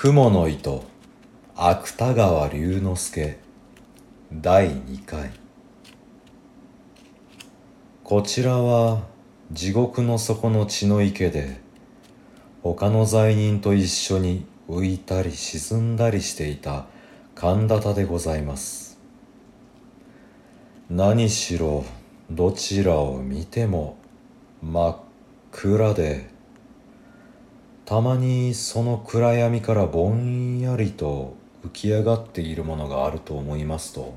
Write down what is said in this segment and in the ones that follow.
雲の糸芥川龍之介第2回。こちらは地獄の底の血の池で他の罪人と一緒に浮いたり沈んだりしていた神田田でございます。何しろどちらを見ても真っ暗でたまにその暗闇からぼんやりと浮き上がっているものがあると思いますと。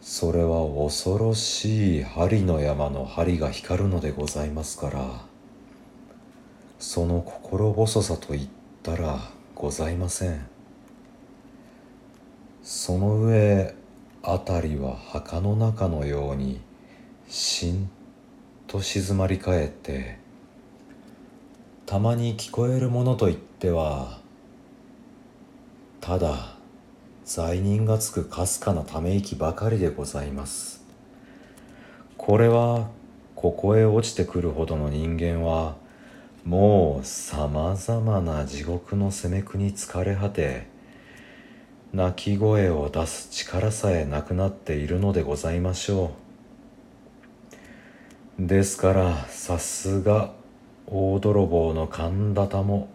それは恐ろしい針の山の針が光るのでございますから。その心細さといったらございません。その上辺りは墓の中のようにしんと静まり返ってたまに聞こえるものといってはただ罪人がつくかすかなため息ばかりでございます。これはここへ落ちてくるほどの人間はもうさまざまな地獄の責め苦に疲れ果て泣き声を出す力さえなくなっているのでございましょう。ですからさすが大泥棒の神田田も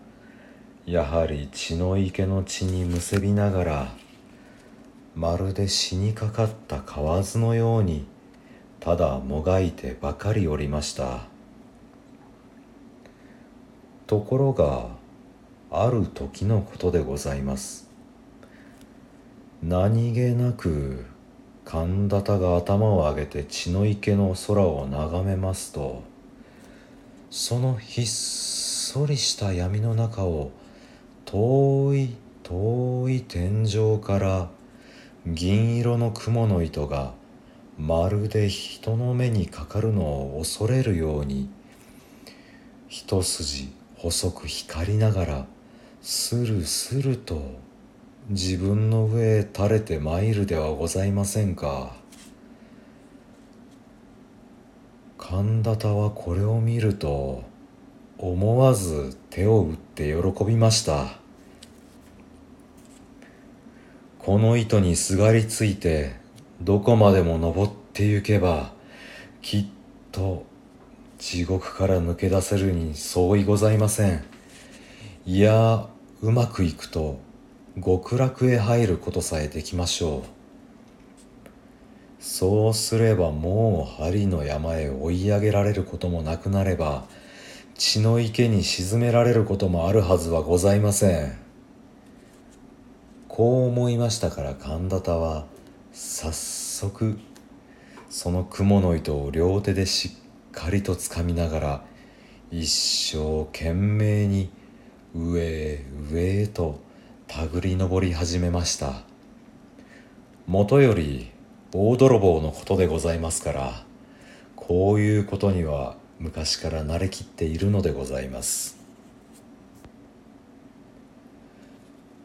やはり血の池の血にむせびながらまるで死にかかった蛙のようにただもがいてばかりおりました。ところがある時のことでございます。何気なく神田田が頭を上げて血の池の空を眺めますとそのひっそりした闇の中を遠い遠い天井から銀色の雲の糸がまるで人の目にかかるのを恐れるように一筋細く光りながらスルスルと自分の上へ垂れて参るではございませんか。神田田はこれを見ると思わず手を打って喜びました。この糸にすがりついてどこまでも登ってゆけばきっと地獄から抜け出せるに相違ございません。いやうまくいくと極楽へ入ることさえできましょう。そうすればもう針の山へ追い上げられることもなくなれば血の池に沈められることもあるはずはございません。こう思いましたから神田田は早速その雲の糸を両手でしっかりとつかみながら一生懸命に上へ上へと手繰り登り始めました。もとより大泥棒のことでございますからこういうことには昔から慣れきっているのでございます。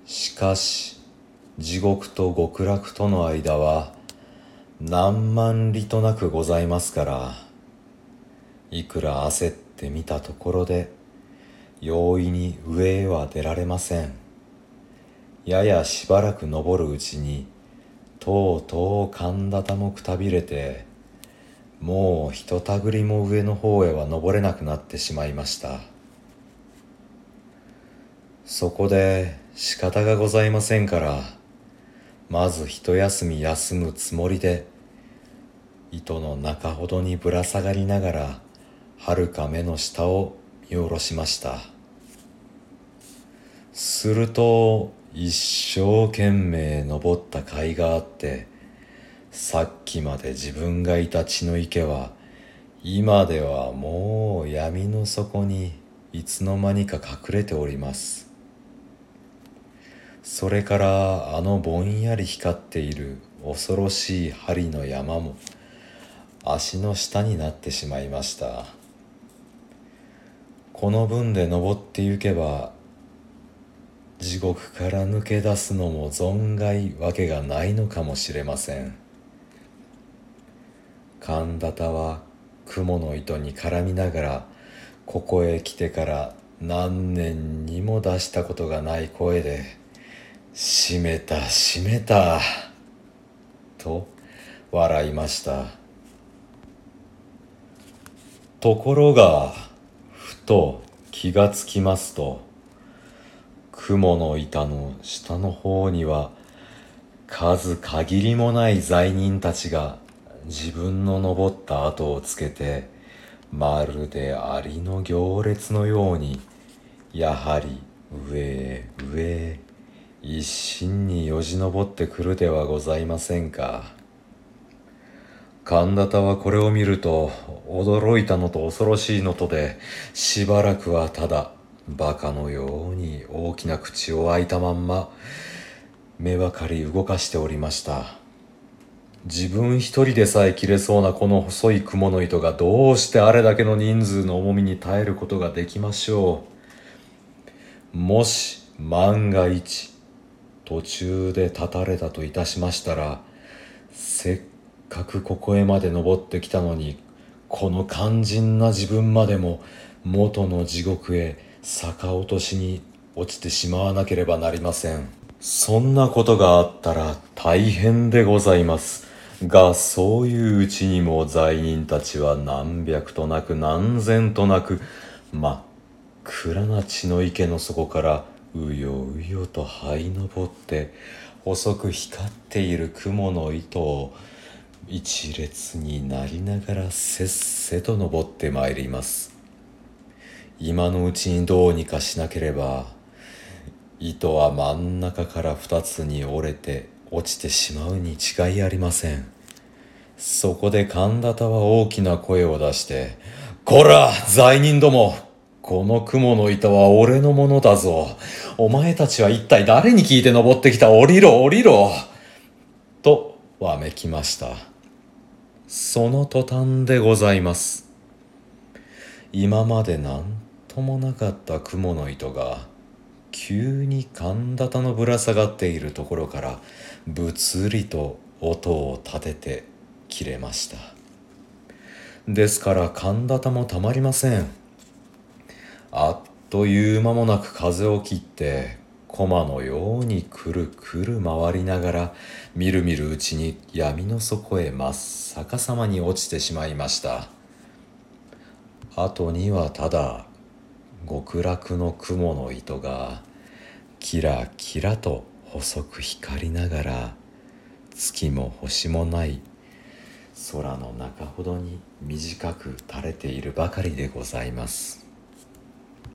しかし地獄と極楽との間は何万里となくございますからいくら焦ってみたところで容易に上へは出られません。ややしばらく登るうちにとうとう神田田もくたびれてもうひとたぐりも上の方へは登れなくなってしまいました。そこで仕方がございませんからまず一休み休むつもりで糸の中ほどにぶら下がりながらはるか目の下を見下ろしました。すると一生懸命登った甲斐があってさっきまで自分がいた血の池は今ではもう闇の底にいつの間にか隠れております。それからあのぼんやり光っている恐ろしい針の山も足の下になってしまいました。この分で登ってゆけば地獄から抜け出すのも存外わけがないのかもしれません。神田田は雲の糸に絡みながらここへ来てから何年にも出したことがない声で「閉めた閉めた」と笑いました。ところがふと気がつきますと雲の板の下の方には数限りもない罪人たちが自分の登った後をつけてまるでアリの行列のようにやはり上へ上へ一心によじ登ってくるではございませんか。神田田はこれを見ると驚いたのと恐ろしいのとでしばらくはただ馬鹿のように大きな口を開いたまんま目ばかり動かしておりました自分一人でさえ切れそうなこの細い蜘蛛の糸がどうしてあれだけの人数の重みに耐えることができましょう。もし万が一途中で立たれたといたしましたら、せっかくここへまで登ってきたのに、この肝心な自分までも元の地獄へ逆落としに落ちてしまわなければなりません。そんなことがあったら大変でございます。がそういううちにも罪人たちは何百となく何千となく真っ暗な血の池の底からうようよと這い登って細く光っている雲の糸を一列になりながらせっせと登ってまいります今のうちにどうにかしなければ糸は真ん中から二つに折れて落ちてしまうに違いありません。そこで神田田は大きな声を出して、こら罪人どもこの雲の板は俺のものだぞ。お前たちは一体誰に聞いて登ってきた？降りろ降りろとわめきました。その途端でございます。今まで何ともなかった雲の糸が急に神田田のぶら下がっているところからぶつりと音を立てて切れました。ですから神田田もたまりません。あっという間もなく風を切って駒のようにくるくる回りながらみるみるうちに闇の底へ真っ逆さまに落ちてしまいました。後にはただ極楽の雲の糸がキラキラと細く光りながら月も星もない空の中ほどに短く垂れているばかりでございます。